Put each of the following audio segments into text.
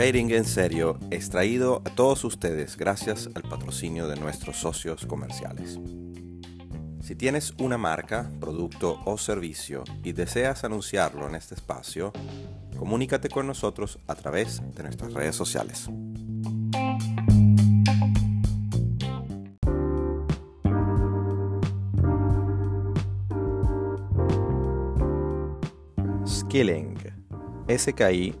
Trading en serio es traído a todos ustedes gracias al patrocinio de nuestros socios comerciales. Si tienes una marca, producto o servicio y deseas anunciarlo en este espacio, comunícate con nosotros a través de nuestras redes sociales. Skilling, S-K-I-L-L-I-N-G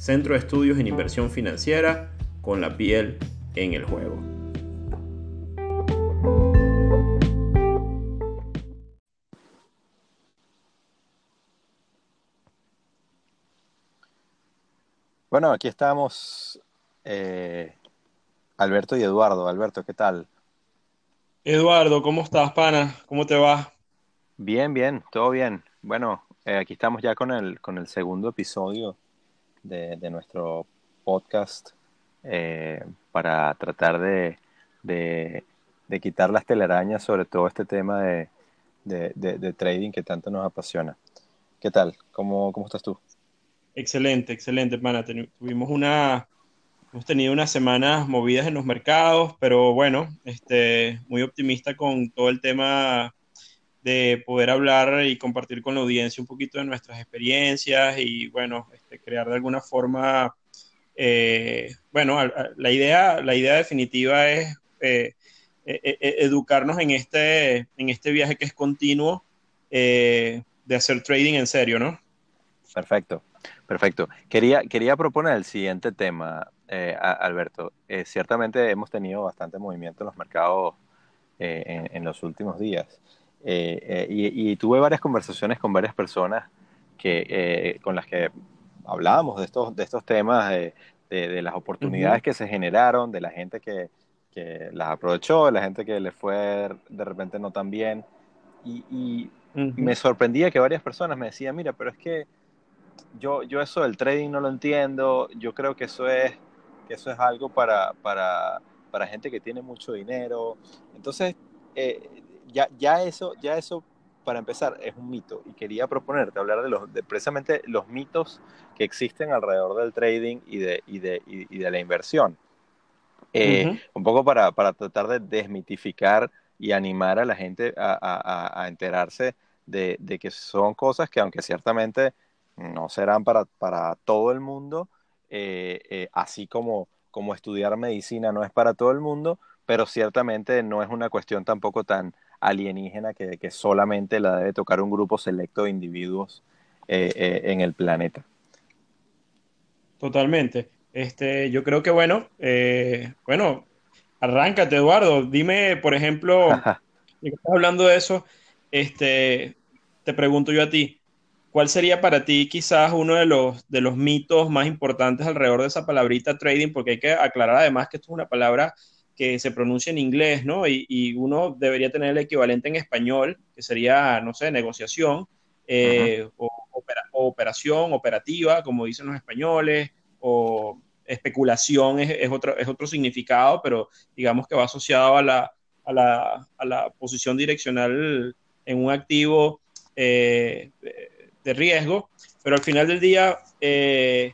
Centro de Estudios en Inversión Financiera con la piel en el juego. Bueno, aquí estamos eh, Alberto y Eduardo. Alberto, ¿qué tal? Eduardo, ¿cómo estás, pana? ¿Cómo te va? Bien, bien, todo bien. Bueno, eh, aquí estamos ya con el, con el segundo episodio de, nuestro podcast eh, para tratar de, quitar las telarañas sobre todo este tema de, trading que tanto nos apasiona. ¿Qué tal? ¿Cómo, cómo estás tú? Excelente, excelente, pana. Tuvimos una, hemos tenido unas semanas movidas en los mercados, pero bueno, este, muy optimista con todo el tema de poder hablar y compartir con la audiencia un poquito de nuestras experiencias y bueno, este, crear de alguna forma, eh, bueno, la idea, la idea definitiva es eh, e, e, e, educarnos en este, en este viaje que es continuo eh, de hacer trading en serio, ¿no? Perfecto, perfecto. Quería, quería proponer el siguiente tema, Alberto. ciertamente hemos tenido bastante movimiento en los mercados en los últimos días. Eh, eh, y, tuve varias conversaciones con varias personas que, eh, con las que hablábamos de estos, de estos temas, de, de, las oportunidades que se generaron, de la gente que, que, las aprovechó, de la gente que le fue de repente no tan bien. Y, me sorprendía que varias personas me decían, mira, pero es que yo, yo eso del trading no lo entiendo, yo creo que eso es, que eso es algo para, para, para gente que tiene mucho dinero. Entonces, eh, ya, ya, eso, ya eso, para empezar, es un mito. Y quería proponerte hablar de, los, de precisamente los mitos que existen alrededor del trading y de, y de, y, de la inversión. Eh, un poco para, para, tratar de desmitificar y animar a la gente a, a, enterarse de, de, que son cosas que, aunque ciertamente no serán para, para todo el mundo, eh, eh, así como, como estudiar medicina no es para todo el mundo, pero ciertamente no es una cuestión tampoco tan alienígena que, que solamente la debe tocar un grupo selecto de individuos eh, eh, en el planeta. Totalmente. Este, yo creo que bueno, eh, bueno, arráncate, Eduardo. Dime, por ejemplo, que estás hablando de eso, este, te pregunto yo a ti, ¿cuál sería para ti quizás uno de los, de los mitos más importantes alrededor de esa palabrita trading? Porque hay que aclarar además que esto es una palabra que se pronuncia en inglés, ¿no? Y, uno debería tener el equivalente en español, que sería, no sé, negociación, eh, o, operación, operativa, como dicen los españoles, o especulación es, otro, es otro significado, pero digamos que va asociado a la, a la, a la posición direccional en un activo eh, de riesgo, pero al final del día, eh,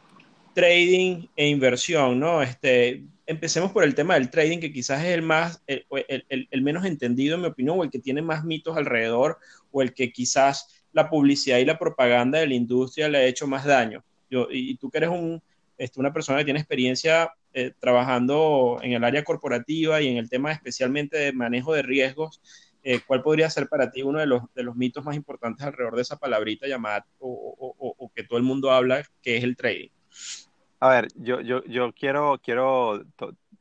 trading e inversión, ¿no? Este, empecemos por el tema del trading, que quizás es el más, el, el, el, menos entendido en mi opinión, o el que tiene más mitos alrededor, o el que quizás la publicidad y la propaganda de la industria le ha hecho más daño. Yo, y, tú que eres un, este, una persona que tiene experiencia eh, trabajando en el área corporativa y en el tema especialmente de manejo de riesgos, eh, ¿cuál podría ser para ti uno de los, de los mitos más importantes alrededor de esa palabrita llamada o, o, que todo el mundo habla, que es el trading? A ver, yo, yo, yo quiero, quiero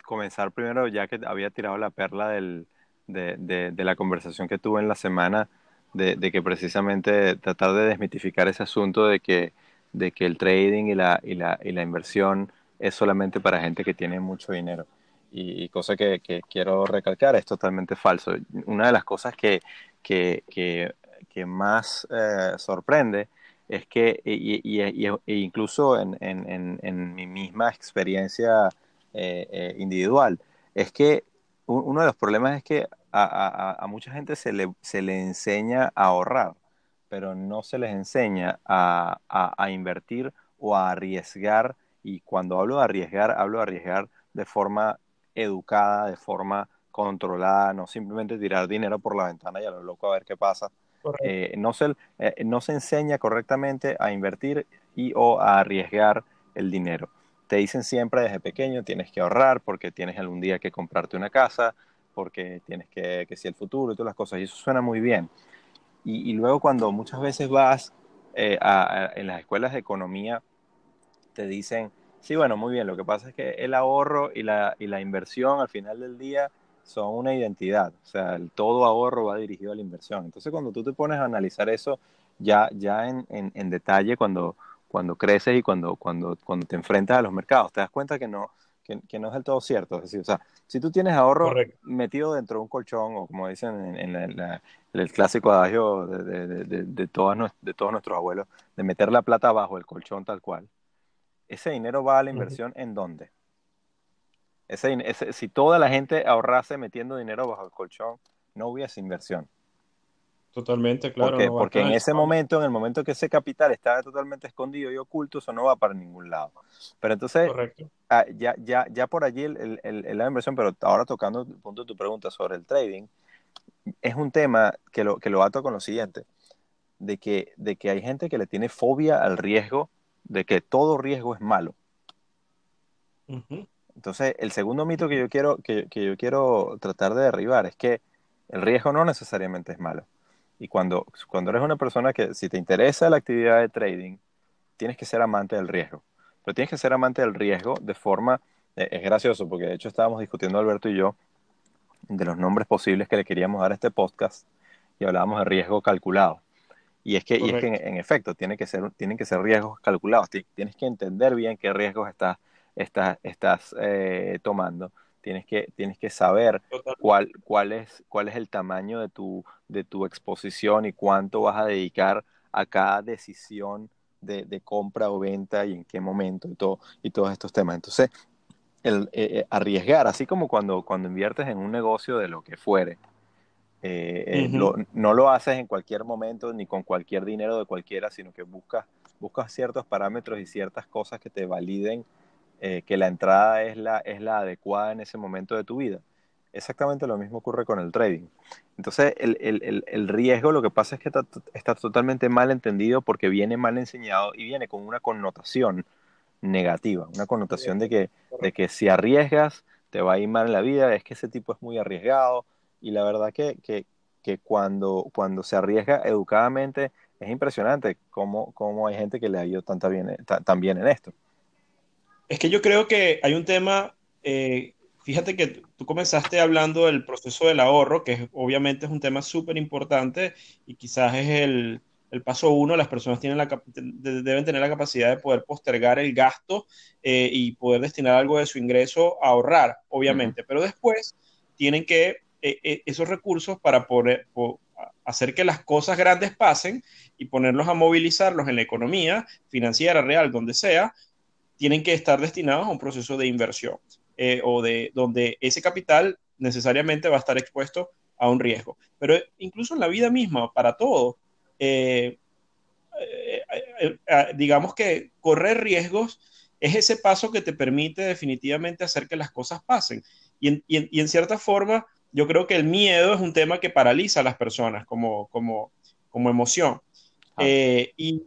comenzar primero, ya que había tirado la perla del, de, de, de, la conversación que tuve en la semana, de, de, que precisamente tratar de desmitificar ese asunto de que, de que el trading y la, y, la, y la inversión es solamente para gente que tiene mucho dinero y, cosa que, quiero recalcar, es totalmente falso. Una de las cosas que, que, que, más eh, sorprende es que, y, e incluso en, en, en, mi misma experiencia eh, eh, individual, es que uno de los problemas es que a, a, a, mucha gente se le, se le enseña a ahorrar, pero no se les enseña a, a invertir o a arriesgar. Y cuando hablo de arriesgar, hablo de arriesgar de forma educada, de forma controlada, no simplemente tirar dinero por la ventana y a lo loco a ver qué pasa. Eh, no, se, eh, no se enseña correctamente a invertir y o a arriesgar el dinero. Te dicen siempre desde pequeño tienes que ahorrar porque tienes algún día que comprarte una casa, porque tienes que, que si el futuro y todas las cosas, y eso suena muy bien. Y, luego cuando muchas veces vas eh, a, en las escuelas de economía, te dicen, Sí, bueno, muy bien. Lo que pasa es que el ahorro y la, y la inversión al final del día son una identidad. O sea, el todo ahorro va dirigido a la inversión. Entonces, cuando tú te pones a analizar eso ya, ya en, en, detalle, cuando, cuando creces y cuando, cuando, cuando te enfrentas a los mercados, te das cuenta que no, que, que no es del todo cierto. Es decir, o sea, si tú tienes ahorro metido dentro de un colchón, o como dicen en, en el clásico adagio de, de, de, de, todos, de todos nuestros abuelos, de meter la plata bajo el colchón tal cual, ese dinero va a la inversión en dónde? Ese, si toda la gente ahorrase metiendo dinero bajo el colchón, no hubiese inversión. Totalmente, claro. Porque en ese momento, en el momento que ese capital está totalmente escondido y oculto, eso no va para ningún lado. Pero entonces, ah, ya, ya, ya por allí el, el, la inversión, pero ahora tocando el punto de tu pregunta sobre el trading, es un tema que lo, que lo ato con lo siguiente, de que, de que hay gente que le tiene fobia al riesgo de que todo riesgo es malo. Entonces, el segundo mito que yo, quiero, que, yo quiero tratar de derribar es que el riesgo no necesariamente es malo. Y cuando, cuando eres una persona que, si te interesa la actividad de trading, tienes que ser amante del riesgo. Pero tienes que ser amante del riesgo de forma, eh, es gracioso, porque de hecho estábamos discutiendo Alberto y yo de los nombres posibles que le queríamos dar a este podcast y hablábamos de riesgo calculado. Y es que, y es que en, efecto, tiene que ser, tienen que ser riesgos calculados. Tienes que entender bien qué riesgos estás, estás, estás eh, tomando. Tienes que, tienes que saber cuál, cuál, es, cuál es el tamaño de tu, de tu exposición y cuánto vas a dedicar a cada decisión de, de compra o venta y en qué momento y, todo, y todos estos temas. Entonces, el, eh, eh, arriesgar, así como cuando, cuando inviertes en un negocio de lo que fuere, eh, eh, no lo haces en cualquier momento ni con cualquier dinero de cualquiera, sino que buscas, buscas ciertos parámetros y ciertas cosas que te validen eh, que la entrada es la, es la adecuada en ese momento de tu vida. Exactamente lo mismo ocurre con el trading. Entonces, el, el, el riesgo lo que pasa es que está, totalmente mal entendido porque viene mal enseñado y viene con una connotación negativa, una connotación de que, de que si arriesgas te va a ir mal en la vida, es que ese tipo es muy arriesgado, y la verdad que, que, que cuando, cuando se arriesga educadamente es impresionante cómo, cómo hay gente que le ha ido bien, tan bien en esto. Es que yo creo que hay un tema, eh, fíjate que tú comenzaste hablando del proceso del ahorro, que obviamente es un tema súper importante y quizás es el, el paso uno, las personas tienen la, deben tener la capacidad de poder postergar el gasto eh, y poder destinar algo de su ingreso a ahorrar, obviamente, pero después tienen que eh, eh, esos recursos para poder hacer que las cosas grandes pasen y ponerlos a movilizarlos en la economía financiera, real, donde sea, tienen que estar destinados a un proceso de inversión o de donde ese capital necesariamente va a estar expuesto a un riesgo. Pero incluso en la vida misma, para todo, eh, eh, eh, digamos que correr riesgos es ese paso que te permite definitivamente hacer que las cosas pasen. Y en, cierta forma, yo creo que el miedo es un tema que paraliza a las personas como, como, como emoción. Ah. y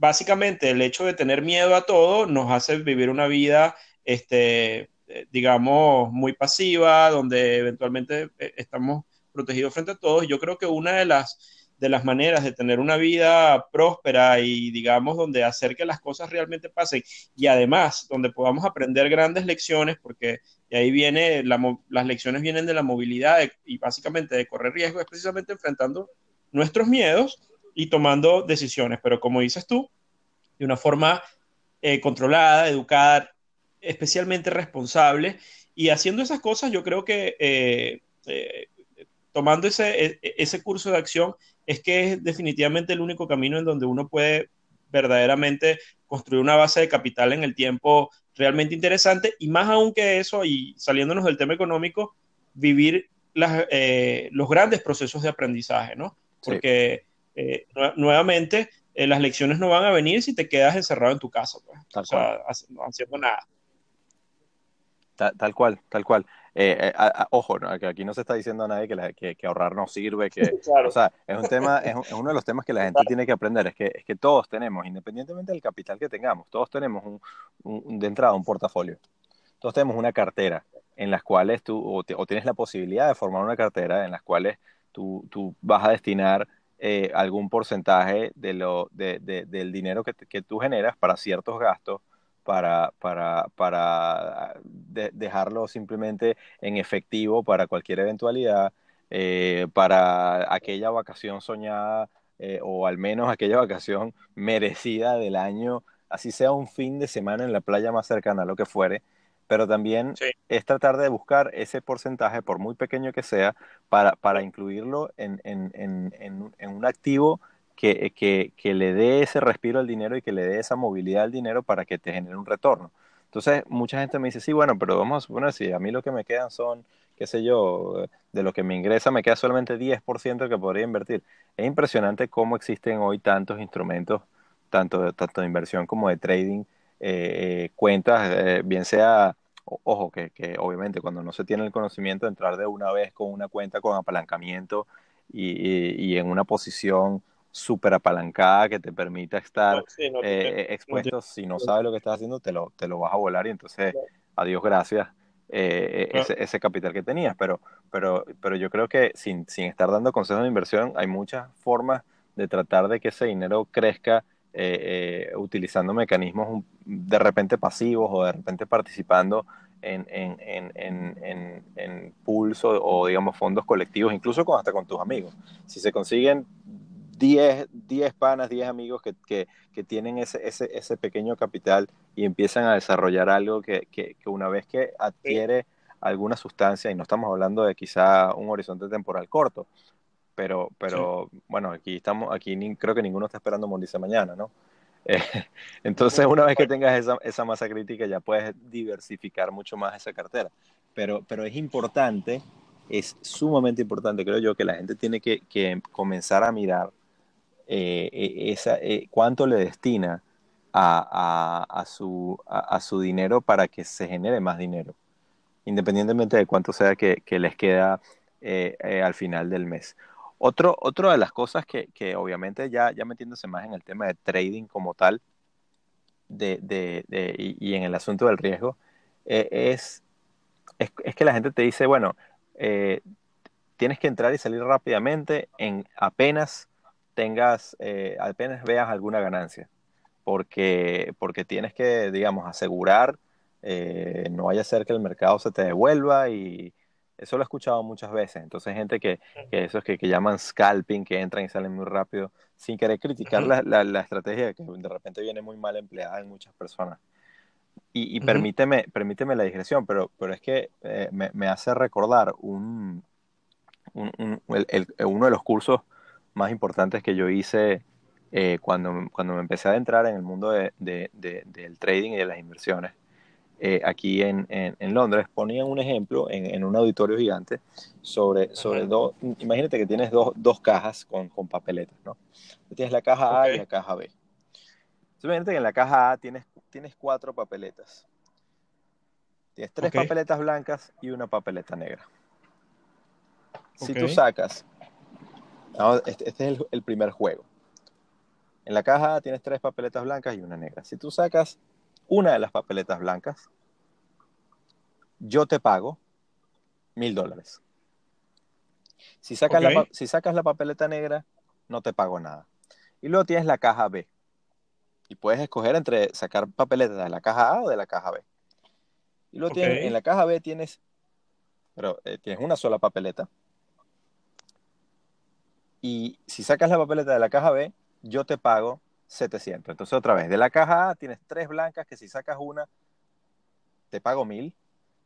básicamente el hecho de tener miedo a todo nos hace vivir una vida, este, digamos, muy pasiva, donde eventualmente estamos protegidos frente a todos. Yo creo que una de las de las maneras de tener una vida próspera y digamos donde hacer que las cosas realmente pasen y además donde podamos aprender grandes lecciones porque de ahí viene las lecciones vienen de la movilidad y básicamente de correr riesgo es precisamente enfrentando nuestros miedos y tomando decisiones pero como dices tú de una forma eh, controlada educada especialmente responsable y haciendo esas cosas yo creo que eh, eh, tomando ese, e, e, ese curso de acción es que es definitivamente el único camino en donde uno puede verdaderamente construir una base de capital en el tiempo realmente interesante y más aún que eso, y saliéndonos del tema económico, vivir eh, los grandes procesos de aprendizaje, ¿no? Porque eh, nuevamente eh, las lecciones no van a venir si te quedas encerrado en tu casa, pues, o sea, haciendo nada. tal cual, tal cual. Eh, ojo, que aquí no se está diciendo a nadie que, que, ahorrar no sirve, que, o sea, es un tema, es, uno de los temas que la gente tiene que aprender, es que, es que todos tenemos, independientemente del capital que tengamos, todos tenemos un, de entrada un portafolio, todos tenemos una cartera en las cuales tú, o, tienes la posibilidad de formar una cartera en las cuales tú, tú vas a destinar eh, algún porcentaje de lo, de, del dinero que, que tú generas para ciertos gastos para, para, para dejarlo simplemente en efectivo para cualquier eventualidad, eh, para aquella vacación soñada eh, o al menos aquella vacación merecida del año, así sea un fin de semana en la playa más cercana, lo que fuere, pero también es tratar de buscar ese porcentaje, por muy pequeño que sea, para, para incluirlo en, en, en, en un activo que, que, le dé ese respiro al dinero y que le dé esa movilidad al dinero para que te genere un retorno. Entonces, mucha gente me dice, sí, bueno, pero vamos a suponer, si a mí lo que me quedan son, qué sé yo, de lo que me ingresa me queda solamente 10% que podría invertir. Es impresionante cómo existen hoy tantos instrumentos, tanto, tanto de inversión como de trading, eh, eh, cuentas, eh, bien sea, ojo, que, que, obviamente cuando no se tiene el conocimiento, entrar de una vez con una cuenta con apalancamiento y, y en una posición súper apalancada que te permita estar eh, expuesto. si no sabes lo que estás haciendo, te lo, te lo vas a volar y entonces, adiós, gracias, eh, ese, ese, capital que tenías. Pero, pero, pero yo creo que sin, sin estar dando consejos de inversión, hay muchas formas de tratar de que ese dinero crezca eh, utilizando mecanismos de repente pasivos o de repente participando en, en, en, en, en pools o, o, digamos fondos colectivos, incluso con, hasta con tus amigos. Si se consiguen 10, 10 panas, 10 amigos que, que, que tienen ese, ese, ese, pequeño capital y empiezan a desarrollar algo que, que una vez que adquiere alguna sustancia, y no estamos hablando de quizá un horizonte temporal corto, pero, pero bueno, aquí estamos, aquí creo que ninguno está esperando morirse mañana, ¿no? Eh, entonces, una vez que tengas esa, esa, masa crítica, ya puedes diversificar mucho más esa cartera. Pero, pero es importante, es sumamente importante, creo yo, que la gente tiene que, que comenzar a mirar eh, e, esa, eh, cuánto le destina a, a, a su, a, su, dinero para que se genere más dinero, independientemente de cuánto sea que, que les queda al final del mes. Otro, otro de las cosas que, que, obviamente ya, ya metiéndose más en el tema de trading como tal de, de, y, en el asunto del riesgo, es, es, es, que la gente te dice, bueno, tienes que entrar y salir rápidamente en apenas tengas, eh, apenas veas alguna ganancia, porque, porque tienes que, digamos, asegurar eh, no vaya a ser que el mercado se te devuelva y eso lo he escuchado muchas veces. Entonces, gente que, que esos que, que, llaman scalping, que entran y salen muy rápido, sin querer criticar la, la, la, estrategia que de repente viene muy mal empleada en muchas personas. Y, y permíteme, permíteme la digresión, pero, pero es que eh, me, me, hace recordar un, un, un el, el, uno de los cursos más importantes que yo hice eh, cuando, cuando me empecé a entrar en el mundo de, de, de, del trading y de las inversiones eh, aquí en, en, en, Londres, ponían un ejemplo en, en un auditorio gigante sobre, sobre dos, imagínate que tienes dos, dos cajas con, con, papeletas, ¿no? Tienes la caja A y la caja B. Entonces, imagínate que en la caja A tienes, tienes cuatro papeletas. Tienes tres okay. papeletas blancas y una papeleta negra. Si okay. tú sacas, este, este, es el, el primer juego. En la caja A tienes tres papeletas blancas y una negra. Si tú sacas una de las papeletas blancas, yo te pago mil dólares. Si sacas, okay. la, si sacas la papeleta negra, no te pago nada. Y luego tienes la caja B. Y puedes escoger entre sacar papeletas de la caja A o de la caja B. Y luego okay. tienes, en la caja B tienes, pero eh, tienes una sola papeleta. Y si sacas la papeleta de la caja B, yo te pago 700. Entonces, otra vez, de la caja A tienes tres blancas que si sacas una, te pago 1000.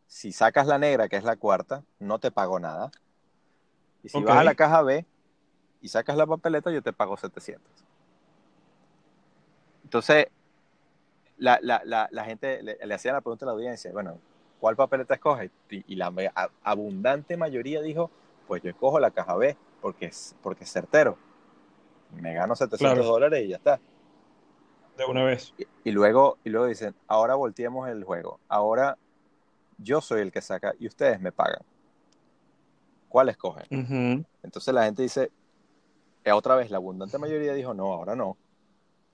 Si sacas la negra, que es la cuarta, no te pago nada. Y si okay. vas a la caja B y sacas la papeleta, yo te pago 700. Entonces, la, la, la, la gente le, le, hacía la pregunta a la audiencia, bueno, ¿cuál papeleta escoges? Y, y la abundante mayoría dijo, pues yo escojo la caja B, porque es, porque es certero. Me gano 700 claro. dólares y ya está de una vez. Y, y, luego, y luego dicen, ahora volteemos el juego. Ahora yo soy el que saca y ustedes me pagan. ¿Cuál escogen? Uh -huh. Entonces la gente dice, eh, otra vez, la abundante mayoría dijo, no, ahora no.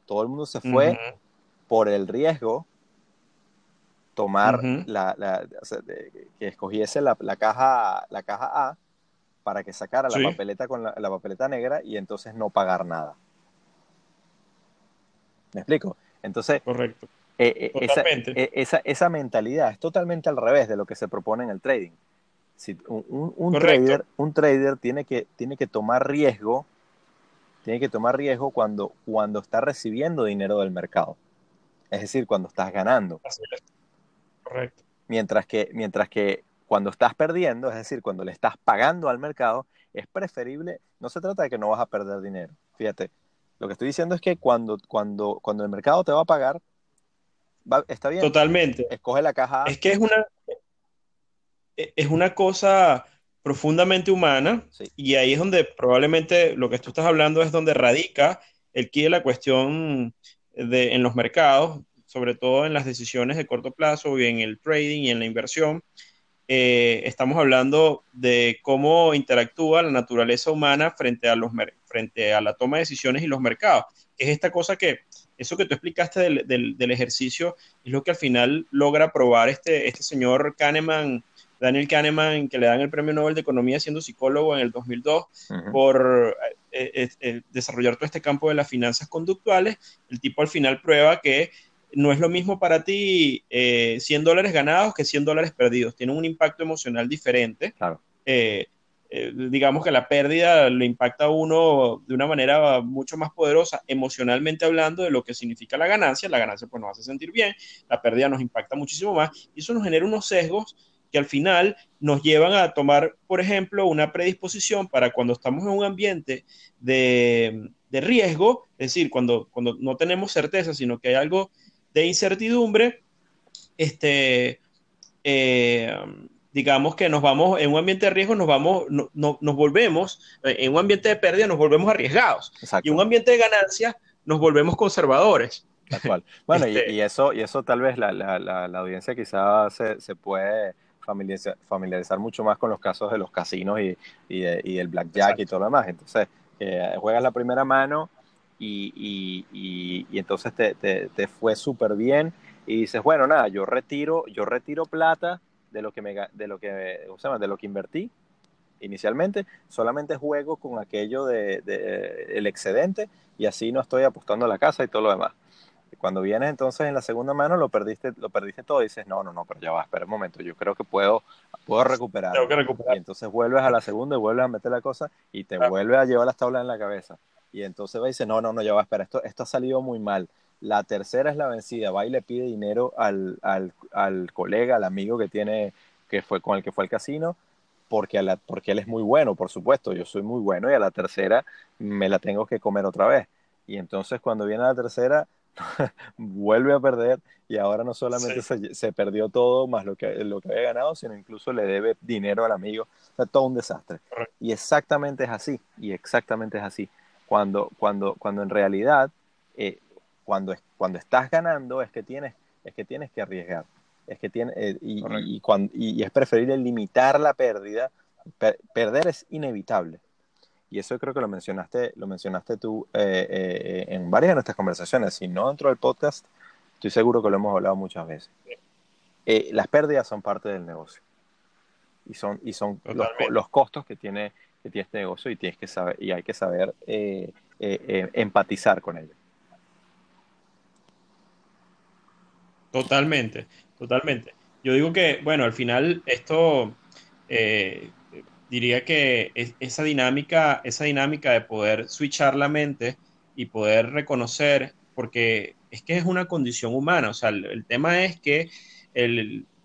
Todo el mundo se fue uh -huh. por el riesgo tomar uh -huh. la, la o sea, de, que escogiese la, la, caja, la caja A para que sacara sí. la papeleta con la, la papeleta negra y entonces no pagar nada. ¿Me explico? Entonces, Correcto. Eh, eh, esa, eh, esa, esa, mentalidad es totalmente al revés de lo que se propone en el trading. Si un, un, un trader, un trader tiene, que, tiene que tomar riesgo, tiene que tomar riesgo cuando, cuando está recibiendo dinero del mercado. Es decir, cuando estás ganando. Así es. Correcto. Mientras que, mientras que cuando estás perdiendo, es decir, cuando le estás pagando al mercado, es preferible, no se trata de que no vas a perder dinero. Fíjate, lo que estoy diciendo es que cuando, cuando, cuando el mercado te va a pagar, va, está bien. Totalmente. Escoge la caja. Es que es una, es una cosa profundamente humana sí. y ahí es donde probablemente lo que tú estás hablando es donde radica el quid de la cuestión de, en los mercados, sobre todo en las decisiones de corto plazo y en el trading y en la inversión. Eh, estamos hablando de cómo interactúa la naturaleza humana frente a, los, frente a la toma de decisiones y los mercados. Es esta cosa que, eso que tú explicaste del, del, del ejercicio, es lo que al final logra probar este, este señor Kahneman, Daniel Kahneman, que le dan el Premio Nobel de Economía siendo psicólogo en el 2002, uh -huh. por eh, eh, eh, desarrollar todo este campo de las finanzas conductuales. El tipo al final prueba que no es lo mismo para ti eh, 100 dólares ganados que 100 dólares perdidos. Tiene un impacto emocional diferente. Claro. Eh, eh, digamos que la pérdida le impacta a uno de una manera mucho más poderosa emocionalmente hablando de lo que significa la ganancia. La ganancia pues nos hace sentir bien, la pérdida nos impacta muchísimo más y eso nos genera unos sesgos que al final nos llevan a tomar, por ejemplo, una predisposición para cuando estamos en un ambiente de, de riesgo, es decir, cuando, cuando no tenemos certeza, sino que hay algo de incertidumbre, este, eh, digamos que nos vamos, en un ambiente de riesgo nos vamos, no, no, nos volvemos, eh, en un ambiente de pérdida nos volvemos arriesgados. Exacto. Y en un ambiente de ganancia nos volvemos conservadores. Tal Bueno, este, y, y, eso, y eso tal vez la, la, la, la audiencia quizás se, se, puede familiarizar, familiarizar, mucho más con los casos de los casinos y, y, y el blackjack Exacto. y todo lo demás. Entonces, eh, juegas la primera mano y, y, y entonces te, te, te fue súper bien y dices, bueno, nada, yo retiro, yo retiro plata de lo que me de lo que o sea, de lo que invertí inicialmente, solamente juego con aquello de, de, el excedente y así no estoy apostando a la casa y todo lo demás. Cuando vienes entonces en la segunda mano lo perdiste, lo perdiste todo y dices, no, no, no, pero ya va, espera un momento, yo creo que puedo, puedo recuperar. Tengo que recuperar. Y entonces vuelves a la segunda y vuelves a meter la cosa y te vuelves a llevar las tablas en la cabeza. Y entonces va y dice, no, no, no, ya va, espera, esto, esto ha salido muy mal. La tercera es la vencida, va y le pide dinero al, al, al colega, al amigo que tiene, que fue con el que fue al casino, porque, a la, porque él es muy bueno, por supuesto, yo soy muy bueno y a la tercera me la tengo que comer otra vez. Y entonces cuando viene la tercera, vuelve a perder y ahora no solamente se, se, perdió todo más lo que, lo que había ganado, sino incluso le debe dinero al amigo. O sea, todo un desastre. Y exactamente es así, y exactamente es así. Cuando, cuando, cuando en realidad, eh, cuando, cuando estás ganando es que tienes, es que, tienes que arriesgar. Es que tiene, eh, y, y, cuando, y, es preferible limitar la pérdida. perder es inevitable y eso creo que lo mencionaste, lo mencionaste tú eh, eh, en varias de nuestras conversaciones, si no dentro del podcast, estoy seguro que lo hemos hablado muchas veces. Eh, las pérdidas son parte del negocio y son, y son los, los, costos que tiene, que tiene este negocio y, tienes que saber, y hay que saber empatizar con ellos. Totalmente, totalmente. Yo digo que, bueno, al final esto diría que esa dinámica, esa dinámica de poder switchar la mente y poder reconocer, porque es que es una condición humana, o sea, el, tema es que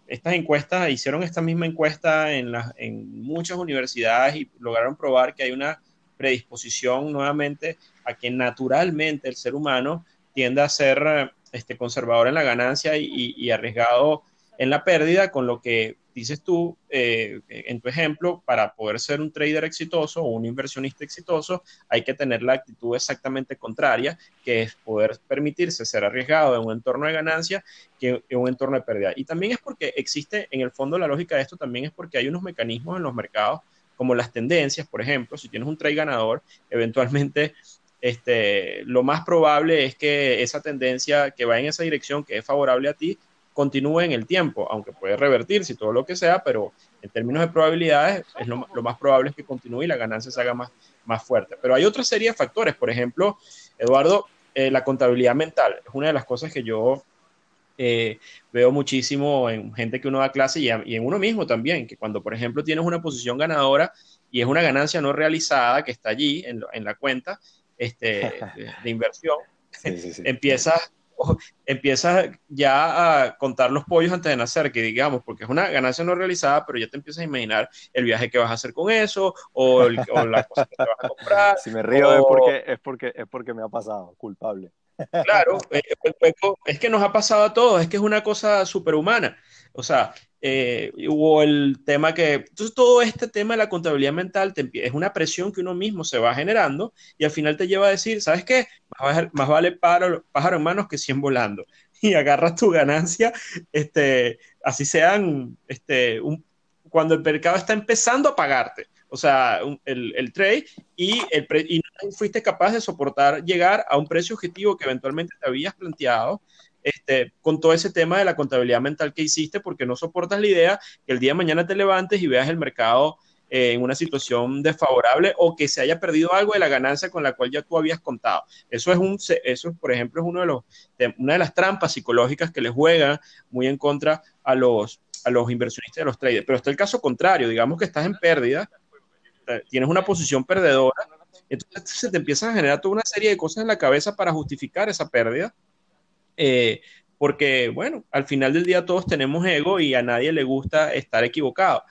estas encuestas, hicieron esta misma encuesta en, en muchas universidades y lograron probar que hay una predisposición nuevamente a que naturalmente el ser humano tiende a ser este, conservador en la ganancia y, arriesgado en la pérdida, con lo que dices tú eh, en tu ejemplo, para poder ser un trader exitoso o un inversionista exitoso, hay que tener la actitud exactamente contraria, que es poder permitirse ser arriesgado en un entorno de ganancia que en un entorno de pérdida. Y también es porque existe, en el fondo, la lógica de esto también es porque hay unos mecanismos en los mercados, como las tendencias, por ejemplo, si tienes un trade ganador, eventualmente este, lo más probable es que esa tendencia que va en esa dirección, que es favorable a ti, continúe en el tiempo, aunque puede revertirse y todo lo que sea, pero en términos de probabilidades, es lo, más probable es que continúe y la ganancia se haga más, más fuerte. Pero hay otra serie de factores, por ejemplo, Eduardo, eh, la contabilidad mental es una de las cosas que yo eh, veo muchísimo en gente que uno da clase y, en uno mismo también, que cuando, por ejemplo, tienes una posición ganadora y es una ganancia no realizada que está allí en, en la cuenta este, de, inversión, empiezas empiezas ya a contar los pollos antes de nacer, que digamos, porque es una ganancia no realizada, pero ya te empiezas a imaginar el viaje que vas a hacer con eso, o, el, la cosa que te vas a comprar. Si me río es, porque, es, porque, es porque me ha pasado, culpable. Claro, eh, es que nos ha pasado a todos, es que es una cosa superhumana. O sea, eh, hubo el tema que, entonces todo este tema de la contabilidad mental es una presión que uno mismo se va generando y al final te lleva a decir, ¿sabes qué? Más, vale pájaro, en manos que 100 volando. Y agarras tu ganancia, este, así sean, este, un, cuando el mercado está empezando a pagarte. O sea, el, el, trade y, el y no fuiste capaz de soportar llegar a un precio objetivo que eventualmente te habías planteado este, con todo ese tema de la contabilidad mental que hiciste, porque no soportas la idea que el día de mañana te levantes y veas el mercado eh, en una situación desfavorable o que se haya perdido algo de la ganancia con la cual ya tú habías contado. Eso es un, eso por ejemplo, es uno de los, una de las trampas psicológicas que le juegan muy en contra a los, a los inversionistas y a los traders. Pero está el caso contrario, digamos que estás en pérdida, tienes una posición perdedora, entonces se te empiezan a generar toda una serie de cosas en la cabeza para justificar esa pérdida eh, porque, bueno, al final del día todos tenemos ego y a nadie le gusta estar equivocado.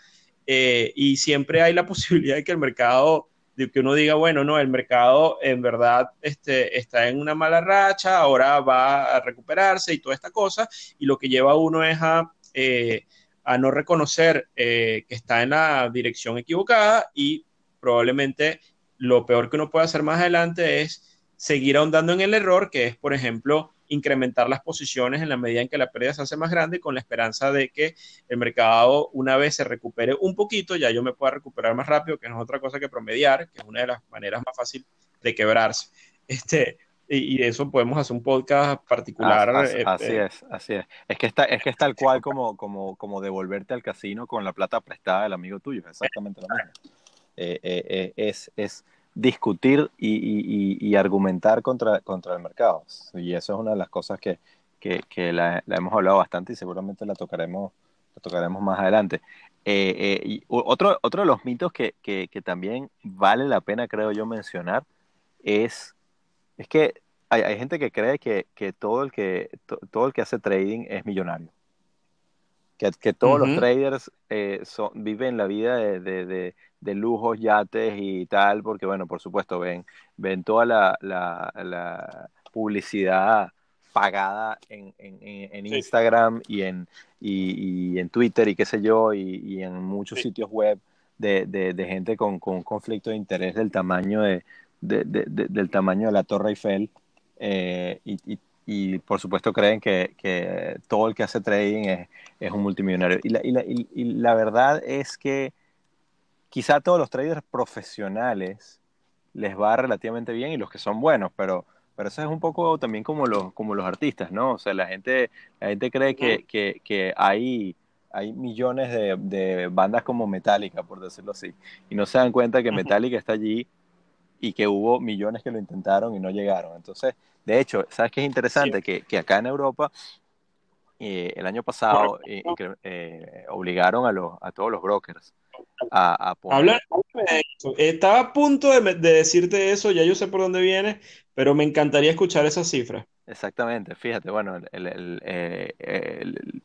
Eh, y siempre hay la posibilidad de que el mercado, de que uno diga, bueno, no, el mercado en verdad este, está en una mala racha, ahora va a recuperarse y toda esta cosa, y lo que lleva a uno es a, eh, a no reconocer que está en la dirección equivocada y probablemente lo peor que uno puede hacer más adelante es seguir ahondando en el error, que es, por ejemplo, incrementar las posiciones en la medida en que la pérdida se hace más grande, con la esperanza de que el mercado, una vez se recupere un poquito, ya yo me pueda recuperar más rápido, que no es otra cosa que promediar, que es una de las maneras más fáciles de quebrarse. Este, y, de eso podemos hacer un podcast particular. Así, eh, eh. es, así es. Es que, está, es que es tal cual como, como, como devolverte al casino con la plata prestada del amigo tuyo, exactamente lo mismo. Eh, es, es discutir y, argumentar contra, contra el mercado. Y eso es una de las cosas que, que, la, hemos hablado bastante y seguramente la tocaremos, la tocaremos más adelante. Eh, eh, y otro, otro de los mitos que, que, también vale la pena, creo yo, mencionar es, es que hay, hay gente que cree que, que todo, el que todo el que hace trading es millonario. Que, todos los traders eh, son, viven la vida de, de, de, lujos, yates y tal, porque, bueno, por supuesto, ven, ven toda la, la, la publicidad pagada en, en, en Instagram y en, y, en Twitter y qué sé yo, y, en muchos sitios web de, de, gente con, con, conflicto de interés del tamaño de, del tamaño de la Torre Eiffel. Eh, y, y, por supuesto creen que, que, todo el que hace trading es, es un multimillonario. Y la, y, la, y la verdad es que quizá todos los traders profesionales les va relativamente bien y los que son buenos, pero pero eso es un poco también como los, como los artistas, ¿no? O sea, la gente, la gente cree que, que, que hay, hay millones de, de, bandas como Metallica, por decirlo así, y no se dan cuenta que Metallica está allí y que hubo millones que lo intentaron y no llegaron. Entonces, de hecho, ¿sabes qué es interesante? Que, que, acá en Europa, eh, el año pasado, eh, eh, obligaron a, los, a todos los brokers a, poner... Estaba a punto de, de, decirte eso, ya yo sé por dónde viene, pero me encantaría escuchar esas cifras. Exactamente, fíjate, bueno, eh,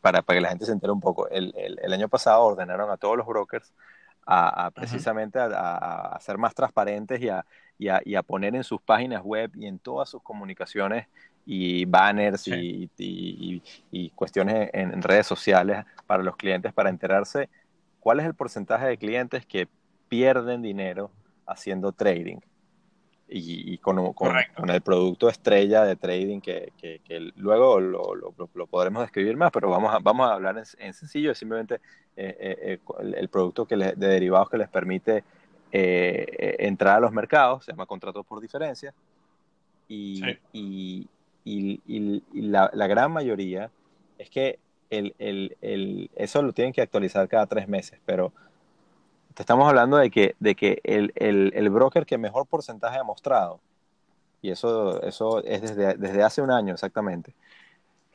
para, para, que la gente se entere un poco, el, año pasado ordenaron a todos los brokers a, precisamente a, ser más transparentes y a, y, a, poner en sus páginas web y en todas sus comunicaciones y banners y, y, cuestiones en redes sociales para los clientes para enterarse cuál es el porcentaje de clientes que pierden dinero haciendo trading y, con, con, el producto estrella de trading que, que, luego lo, lo, lo, podremos describir más, pero vamos a, vamos a hablar en, sencillo, simplemente eh, eh, eh, el, producto que de derivados que les permite entrar a los mercados, se llama contratos por diferencia, y, y, y, la, la, gran mayoría es que el, el, eso lo tienen que actualizar cada tres meses, pero estamos hablando de que, de que el, el, el, broker que mejor porcentaje ha mostrado, y eso, eso es desde, desde hace un año exactamente,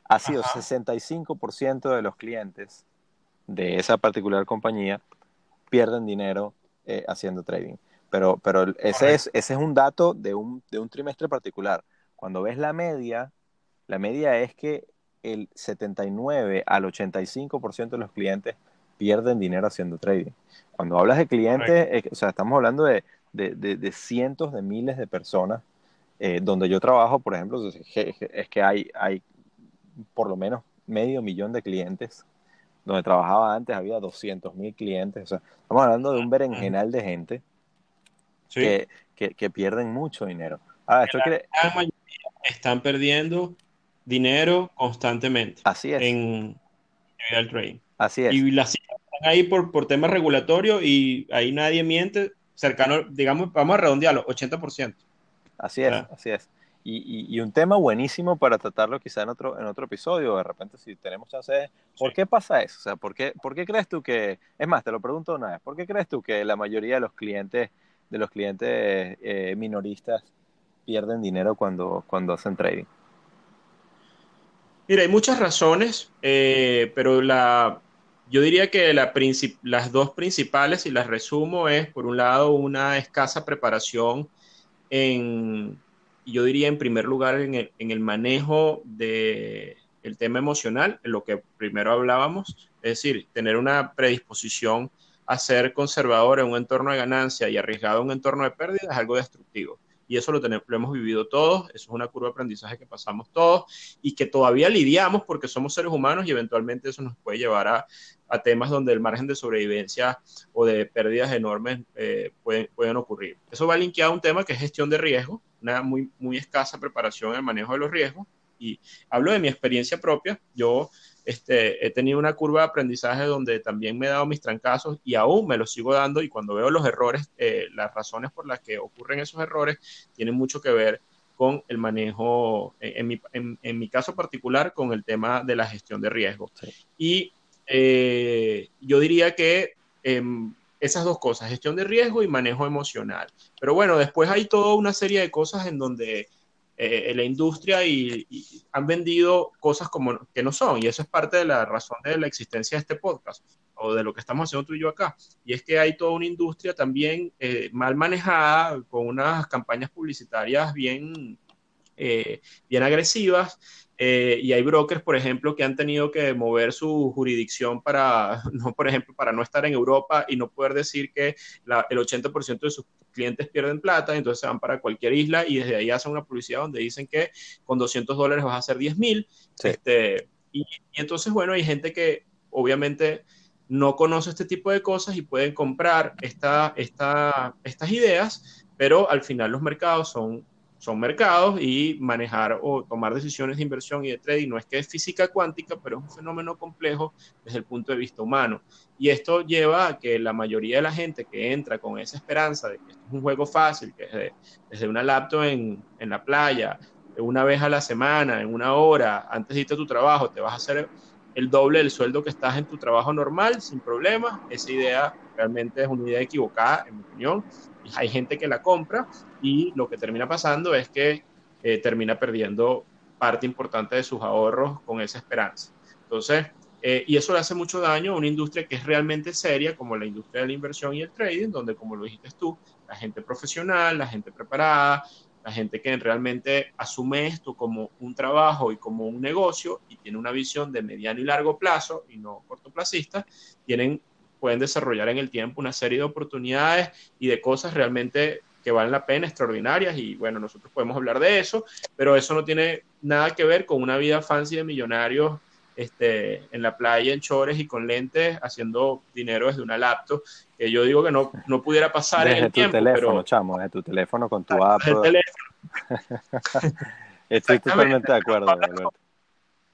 ha sido 65% de los clientes de esa particular compañía pierden dinero eh, haciendo trading. Pero, pero ese, es, ese es un dato de un, de un trimestre particular. Cuando ves la media, la media es que el 79 al 85% de los clientes pierden dinero haciendo trading. Cuando hablas de clientes, o sea, estamos hablando de, de, de, cientos de miles de personas. Eh, donde yo trabajo, por ejemplo, es que hay, hay por lo menos medio millón de clientes. Donde trabajaba antes había 200 mil clientes. O sea, estamos hablando de un berenjenal de gente que, que, que, pierden mucho dinero. Ahora, esto quiere... Están perdiendo dinero constantemente. Así es. En el trading. Así es. Y las ahí por, por temas regulatorios y ahí nadie miente, cercano, digamos, vamos a redondearlo, 80%. Así es, así es. Y, y, un tema buenísimo para tratarlo quizá en otro, en otro episodio, de repente si tenemos chance, ¿por qué pasa eso? O sea, ¿por qué, ¿por qué crees tú que, es más, te lo pregunto una vez, ¿por qué crees tú que la mayoría de los clientes, de los clientes eh, minoristas pierden dinero cuando, cuando hacen trading? Mira, hay muchas razones, eh, pero la, yo diría que las dos principales, y las resumo, es por un lado una escasa preparación en, yo diría en primer lugar en el, en el manejo del el tema emocional, en lo que primero hablábamos, es decir, tener una predisposición a ser conservador en un entorno de ganancia y arriesgado en un entorno de pérdida es algo destructivo y eso lo, tenemos, lo hemos vivido todos, eso es una curva de aprendizaje que pasamos todos y que todavía lidiamos porque somos seres humanos y eventualmente eso nos puede llevar a, a temas donde el margen de sobrevivencia o de pérdidas enormes eh, pueden, pueden ocurrir. Eso va linkeado a un tema que es gestión de riesgo, una muy, muy escasa preparación en el manejo de los riesgos y hablo de mi experiencia propia, yo este, he tenido una curva de aprendizaje donde también me he dado mis trancazos y aún me los sigo dando y cuando veo los errores, eh, las razones por las que ocurren esos errores tienen mucho que ver con el manejo, en, mi, en, mi, caso particular, con el tema de la gestión de riesgo. Y eh, yo diría que em, esas dos cosas, gestión de riesgo y manejo emocional. Pero bueno, después hay toda una serie de cosas en donde eh, la industria y, han vendido cosas como que no son, y eso es parte de la razón de la existencia de este podcast o de lo que estamos haciendo tú y yo acá. Y es que hay toda una industria también eh, mal manejada, con unas campañas publicitarias bien, eh, bien agresivas, eh, y hay brokers, por ejemplo, que han tenido que mover su jurisdicción para, no, por ejemplo, para no estar en Europa y no poder decir que el 80% de sus clientes pierden plata, entonces se van para cualquier isla y desde ahí hacen una publicidad donde dicen que con 200 dólares vas a hacer 10 mil. Este, y, y, entonces, bueno, hay gente que obviamente no conoce este tipo de cosas y pueden comprar esta, esta, estas ideas, pero al final los mercados son son mercados y manejar o tomar decisiones de inversión y de trading no es que es física cuántica, pero es un fenómeno complejo desde el punto de vista humano. Y esto lleva a que la mayoría de la gente que entra con esa esperanza de que es un juego fácil, que desde, desde una laptop en, en la playa, una vez a la semana, en una hora, antes de irte tu trabajo, te vas a hacer el doble del sueldo que estás en tu trabajo normal, sin problemas. Esa idea realmente es una idea equivocada, en mi opinión. Hay gente que la compra y lo que termina pasando es que eh, termina perdiendo parte importante de sus ahorros con esa esperanza. Entonces, eh, y eso le hace mucho daño a una industria que es realmente seria, como la industria de la inversión y el trading, donde, como lo dijiste tú, la gente profesional, la gente preparada, la gente que realmente asume esto como un trabajo y como un negocio y tiene una visión de mediano y largo plazo y no cortoplacista, pueden desarrollar en el tiempo una serie de oportunidades y de cosas realmente que valen la pena, extraordinarias, y bueno, nosotros podemos hablar de eso, pero eso no tiene nada que ver con una vida fancy de millonarios este, en la playa, en chores y con lentes, haciendo dinero desde una laptop, que yo digo que no, no pudiera pasar desde en el tu tiempo. teléfono, pero, chamo, desde tu teléfono con tu app. el teléfono. Estoy totalmente de acuerdo,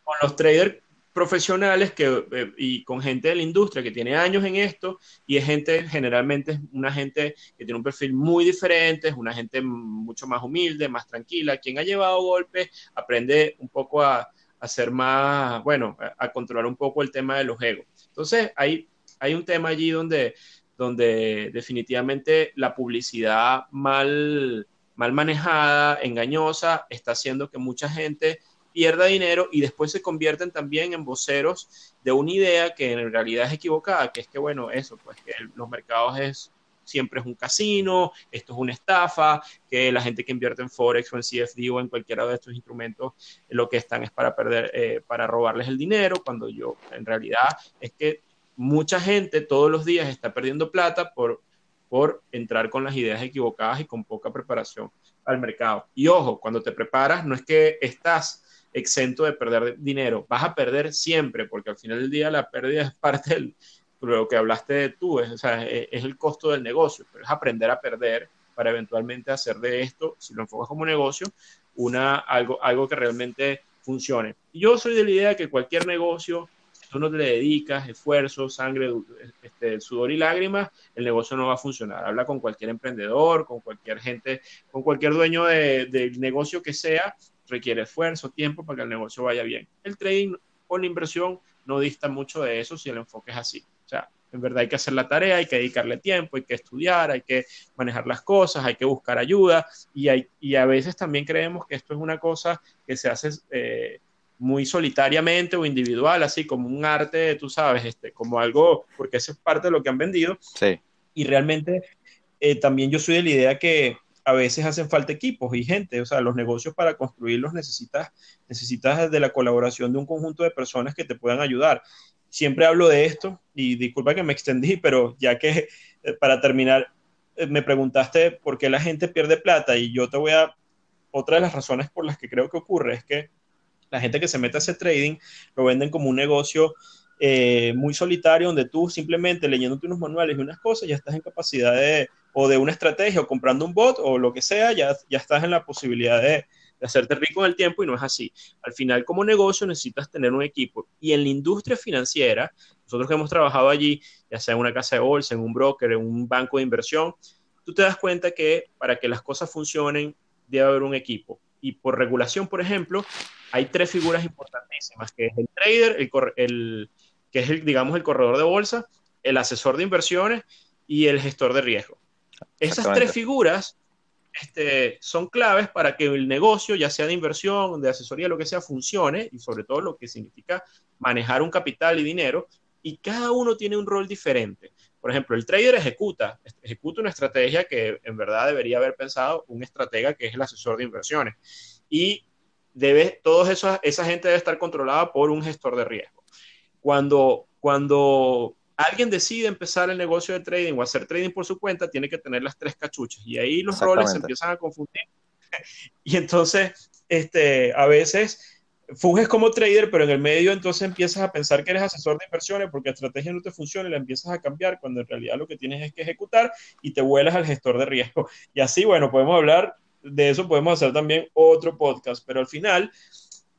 Con los traders profesionales que, eh, y con gente de la industria que tiene años en esto y es gente, generalmente es una gente que tiene un perfil muy diferente, es una gente mucho más humilde, más tranquila, quien ha llevado golpes, aprende un poco a, a ser más, bueno, a, a, controlar un poco el tema de los egos. Entonces, hay, hay un tema allí donde, donde definitivamente la publicidad mal, mal manejada, engañosa, está haciendo que mucha gente pierda dinero y después se convierten también en voceros de una idea que en realidad es equivocada, que es que, bueno, eso, pues que los mercados es siempre es un casino, esto es una estafa, que la gente que invierte en Forex o en CFD o en cualquiera de estos instrumentos lo que están es para perder, eh, para robarles el dinero, cuando yo en realidad es que mucha gente todos los días está perdiendo plata por, por entrar con las ideas equivocadas y con poca preparación al mercado. Y ojo, cuando te preparas, no es que estás exento de perder dinero. Vas a perder siempre, porque al final del día la pérdida es parte de lo que hablaste de tú, es, el costo del negocio, pero es aprender a perder para eventualmente hacer de esto, si lo enfocas como negocio, una, algo, algo que realmente funcione. Yo soy de la idea de que cualquier negocio, tú no le dedicas esfuerzo, sangre, este, sudor y lágrimas, el negocio no va a funcionar. Habla con cualquier emprendedor, con cualquier gente, con cualquier dueño de, del negocio que sea, requiere esfuerzo, tiempo para que el negocio vaya bien. El trading o la inversión no dista mucho de eso si el enfoque es así. O sea, en verdad hay que hacer la tarea, hay que dedicarle tiempo, hay que estudiar, hay que manejar las cosas, hay que buscar ayuda y, hay, y a veces también creemos que esto es una cosa que se hace eh, muy solitariamente o individual, así como un arte, tú sabes, este, como algo, porque eso es parte de lo que han vendido. Sí. Y realmente eh, también yo soy de la idea que a veces hacen falta equipos y gente, o sea, los negocios para construirlos necesitas, necesitas de la colaboración de un conjunto de personas que te puedan ayudar. Siempre hablo de esto y disculpa que me extendí, pero ya que eh, para terminar eh, me preguntaste por qué la gente pierde plata y yo te voy a, otra de las razones por las que creo que ocurre es que la gente que se mete a ese trading lo venden como un negocio eh, muy solitario donde tú simplemente leyéndote unos manuales y unas cosas ya estás en capacidad de o de una estrategia o comprando un bot o lo que sea, ya, ya estás en la posibilidad de, de hacerte rico en el tiempo y no es así. Al final, como negocio, necesitas tener un equipo. Y en la industria financiera, nosotros que hemos trabajado allí, ya sea en una casa de bolsa, en un broker, en un banco de inversión, tú te das cuenta que para que las cosas funcionen, debe haber un equipo. Y por regulación, por ejemplo, hay tres figuras importantísimas, que es el trader, el, el que es, el, digamos, el corredor de bolsa, el asesor de inversiones y el gestor de riesgo. Esas tres figuras este, son claves para que el negocio, ya sea de inversión, de asesoría, lo que sea, funcione y sobre todo lo que significa manejar un capital y dinero. Y cada uno tiene un rol diferente. Por ejemplo, el trader ejecuta, ejecuta una estrategia que en verdad debería haber pensado un estratega que es el asesor de inversiones. Y debe, toda esa gente debe estar controlada por un gestor de riesgo. Cuando, cuando alguien decide empezar el negocio de trading o hacer trading por su cuenta, tiene que tener las tres cachuchas y ahí los roles se empiezan a confundir. y entonces, este, a veces funges como trader, pero en el medio entonces empiezas a pensar que eres asesor de inversiones porque la estrategia no te funciona y la empiezas a cambiar cuando en realidad lo que tienes es que ejecutar y te vuelas al gestor de riesgo. Y así, bueno, podemos hablar de eso, podemos hacer también otro podcast, pero al final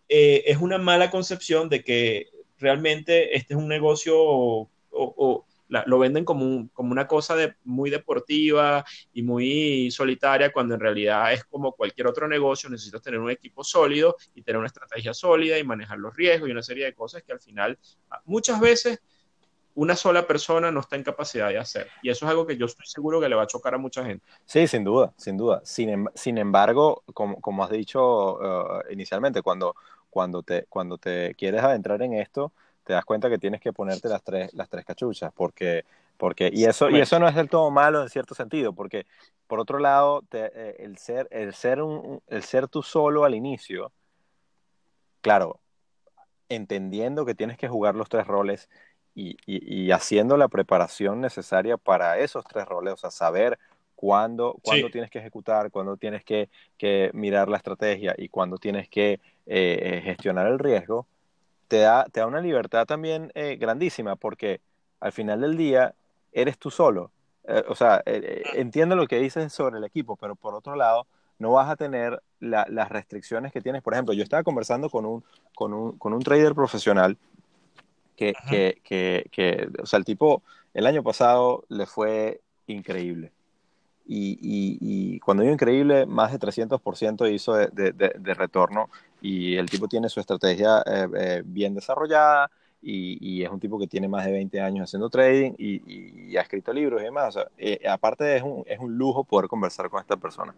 eh, es una mala concepción de que realmente este es un negocio o, lo venden como, como una cosa de, muy deportiva y muy solitaria, cuando en realidad es como cualquier otro negocio, necesitas tener un equipo sólido y tener una estrategia sólida y manejar los riesgos y una serie de cosas que al final muchas veces una sola persona no está en capacidad de hacer. Y eso es algo que yo estoy seguro que le va a chocar a mucha gente. Sí, sin duda, sin duda. Sin, em, sin embargo, como, como, has dicho uh, inicialmente, cuando, cuando, te, cuando te quieres adentrar en esto, te das cuenta que tienes que ponerte las tres, las tres cachuchas, porque, porque y, eso, y eso no es del todo malo en cierto sentido, porque por otro lado, eh, el, ser, el, ser un, el ser tú solo al inicio, claro, entendiendo que tienes que jugar los tres roles y, y, haciendo la preparación necesaria para esos tres roles, o sea, saber cuándo, cuándo tienes que ejecutar, cuándo tienes que, que, mirar la estrategia y cuándo tienes que eh, gestionar el riesgo, te da, te da una libertad también eh, grandísima porque al final del día eres tú solo. Eh, o sea, eh, entiendo lo que dices sobre el equipo, pero por otro lado, no vas a tener las restricciones que tienes. Por ejemplo, yo estaba conversando con un, con un, con un trader profesional que, que, que, que, o sea, el tipo el año pasado le fue increíble. Y, y, cuando digo increíble, más de 300% hizo de, de, de, retorno y el tipo tiene su estrategia eh, eh, bien desarrollada y, es un tipo que tiene más de 20 años haciendo trading y, ha escrito libros y demás. O sea, eh, aparte es un, es un lujo poder conversar con esta persona.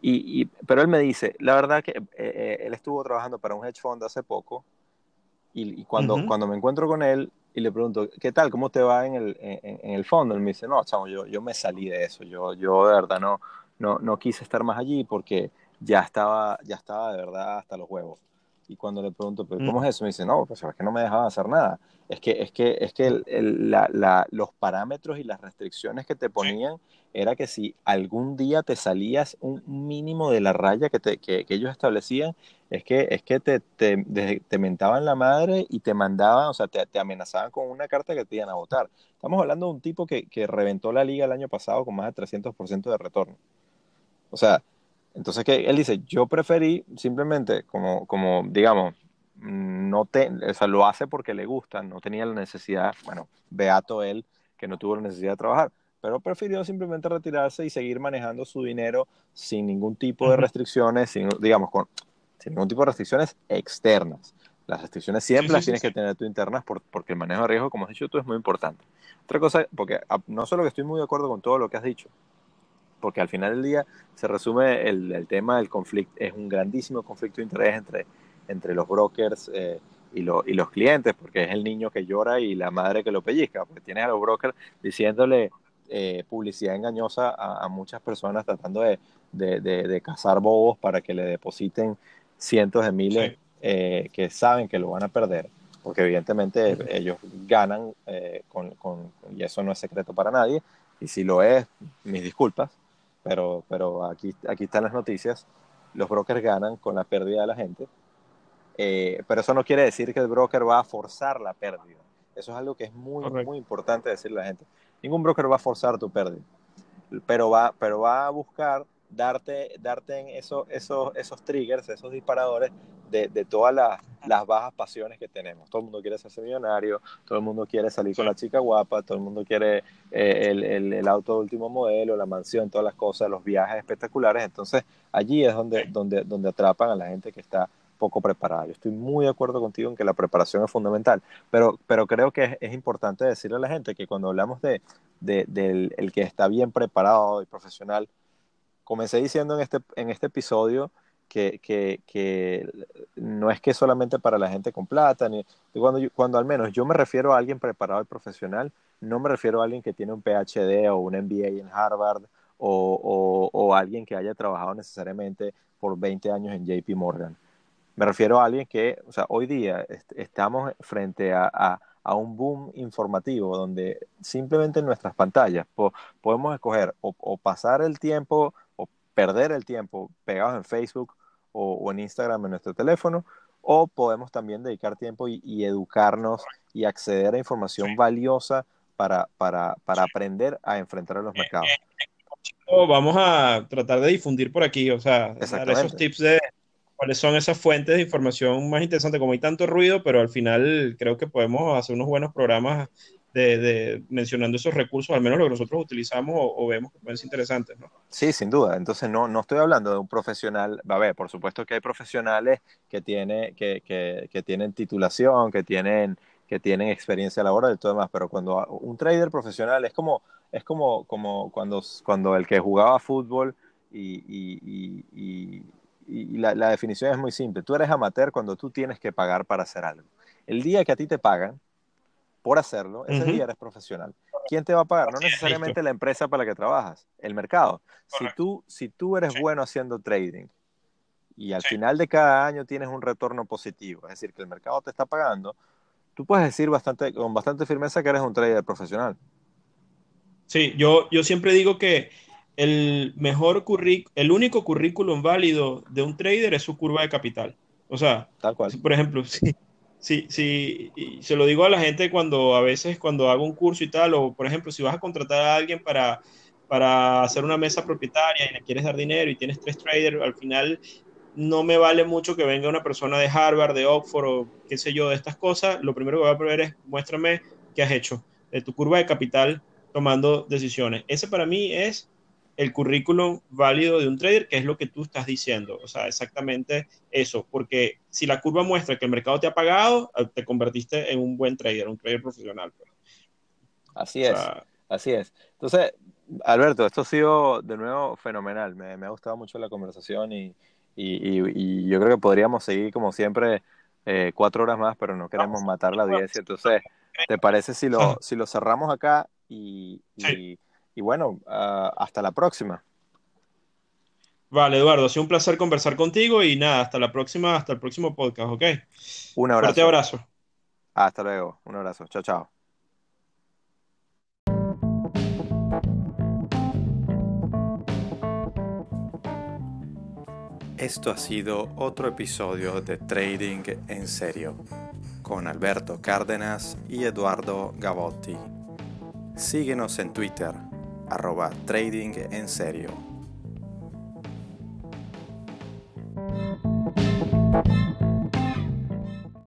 Y, pero él me dice, la verdad que él estuvo trabajando para un hedge fund hace poco y, cuando, cuando me encuentro con él y le pregunto, ¿qué tal? ¿Cómo te va en el, en, el fondo? Él me dice, no, chamo, yo, yo me salí de eso. Yo, yo de verdad no, no, no quise estar más allí porque ya estaba, ya estaba de verdad hasta los huevos. Y cuando le pregunto, ¿pero cómo es eso? Me dice, no, pues es que no me dejaban hacer nada. Es que, es que, es que el, la, la, los parámetros y las restricciones que te ponían era que si algún día te salías un mínimo de la raya que, te, que, que ellos establecían, es que, es que te, te, te, mentaban la madre y te mandaban, o sea, te, te, amenazaban con una carta que te iban a votar. Estamos hablando de un tipo que, que reventó la liga el año pasado con más de 300% de retorno. O sea, entonces que él dice, yo preferí simplemente como, como digamos, no te, o sea, lo hace porque le gusta, no tenía la necesidad, bueno, beato él que no tuvo la necesidad de trabajar, pero prefirió simplemente retirarse y seguir manejando su dinero sin ningún tipo de restricciones, sin, digamos, con, sin ningún tipo de restricciones externas. Las restricciones siempre las tienes que tener tú internas porque el manejo de riesgo, como has dicho tú, es muy importante. Otra cosa, porque ah, no solo que estoy muy de acuerdo con todo lo que has dicho, porque al final del día se resume el, el tema del conflicto, es un grandísimo conflicto de interés entre, entre los brokers eh, y, y, los clientes, porque es el niño que llora y la madre que lo pellizca, porque tienes a los brokers diciéndole eh, publicidad engañosa a, muchas personas tratando de, de, de, cazar bobos para que le depositen cientos de miles eh, que saben que lo van a perder, porque evidentemente ellos ganan con, con, y eso no es secreto para nadie, y si lo es, mis disculpas, pero, pero aquí, aquí están las noticias, los brokers ganan con la pérdida de la gente, eh, pero eso no quiere decir que el broker va a forzar la pérdida. Eso es algo que es muy, muy importante decirle a la gente. Ningún broker va a forzar tu pérdida, pero va, pero va a buscar darte, darte en eso, esos, esos triggers, esos disparadores de, de todas las, las, bajas pasiones que tenemos. Todo el mundo quiere ser millonario, todo el mundo quiere salir con la chica guapa, todo el mundo quiere eh, el, el, el, auto de último modelo, la mansión, todas las cosas, los viajes espectaculares. Entonces, allí es donde, donde, donde atrapan a la gente que está poco preparada. Yo estoy muy de acuerdo contigo en que la preparación es fundamental, pero, pero creo que es, es importante decirle a la gente que cuando hablamos de, del el que está bien preparado y profesional. Comencé diciendo en este, en este episodio que, que, que, no es que solamente para la gente con plata, ni, cuando, cuando al menos yo me refiero a alguien preparado y profesional, no me refiero a alguien que tiene un PhD o un MBA en Harvard o, o, o alguien que haya trabajado necesariamente por 20 años en JP Morgan. Me refiero a alguien que, o sea, hoy día estamos frente a, a, a, un boom informativo donde simplemente en nuestras pantallas podemos escoger o, o pasar el tiempo o perder el tiempo pegados en Facebook o, en Instagram en nuestro teléfono, o podemos también dedicar tiempo y, educarnos y acceder a información valiosa para, para, para, aprender a enfrentar a los mercados. Vamos a tratar de difundir por aquí, o sea, dar esos tips de cuáles son esas fuentes de información más interesantes, como hay tanto ruido, pero al final creo que podemos hacer unos buenos programas de, mencionando esos recursos, al menos lo que nosotros utilizamos o, vemos que pueden ser interesantes, ¿no? Sí, sin duda. Entonces no, no estoy hablando de un profesional, a ver, por supuesto que hay profesionales que, tiene, que, que, que tienen titulación, que tienen, que tienen experiencia laboral y todo demás, pero cuando un trader profesional es como, es como, como cuando, cuando el que jugaba fútbol y, y, y, y la, la definición es muy simple. Tú eres amateur cuando tú tienes que pagar para hacer algo. El día que a ti te pagan, por hacerlo, ese día eres profesional. ¿Quién te va a pagar? No necesariamente la empresa para la que trabajas, el mercado. Si tú, si tú eres bueno haciendo trading y al final de cada año tienes un retorno positivo, es decir, que el mercado te está pagando, tú puedes decir bastante, con bastante firmeza que eres un trader profesional. Sí, yo, yo siempre digo que el mejor el único currículum válido de un trader es su curva de capital. O sea, Tal cual. por ejemplo, sí, Sí, sí, y se lo digo a la gente cuando a veces cuando hago un curso y tal, o por ejemplo, si vas a contratar a alguien para, para hacer una mesa propietaria y le quieres dar dinero y tienes tres traders, al final no me vale mucho que venga una persona de Harvard, de Oxford o qué sé yo, de estas cosas. Lo primero que voy a ver es muéstrame qué has hecho de tu curva de capital tomando decisiones. Ese para mí es el currículum válido de un trader, que es lo que tú estás diciendo. O sea, exactamente eso, porque si la curva muestra que el mercado te ha pagado, ah, te convertiste en un buen trader, un trader profesional. Pues. Así es, así es. Entonces, Alberto, esto ha sido de nuevo fenomenal. Me, ha gustado mucho la conversación y, yo creo que podríamos seguir como siempre eh, cuatro horas más, pero no queremos matar la audiencia. Entonces, ¿te parece si lo, si lo cerramos acá y, y bueno, uh, hasta la próxima. Vale, Eduardo, ha sido un placer conversar contigo y nada, hasta la próxima, hasta el próximo podcast, ¿ok? Un abrazo. Fuerte abrazo. Hasta luego, un abrazo. Chao, chao. Esto ha sido otro episodio de Trading en Serio con Alberto Cárdenas y Eduardo Gavotti. Síguenos en Twitter arroba trading en serio.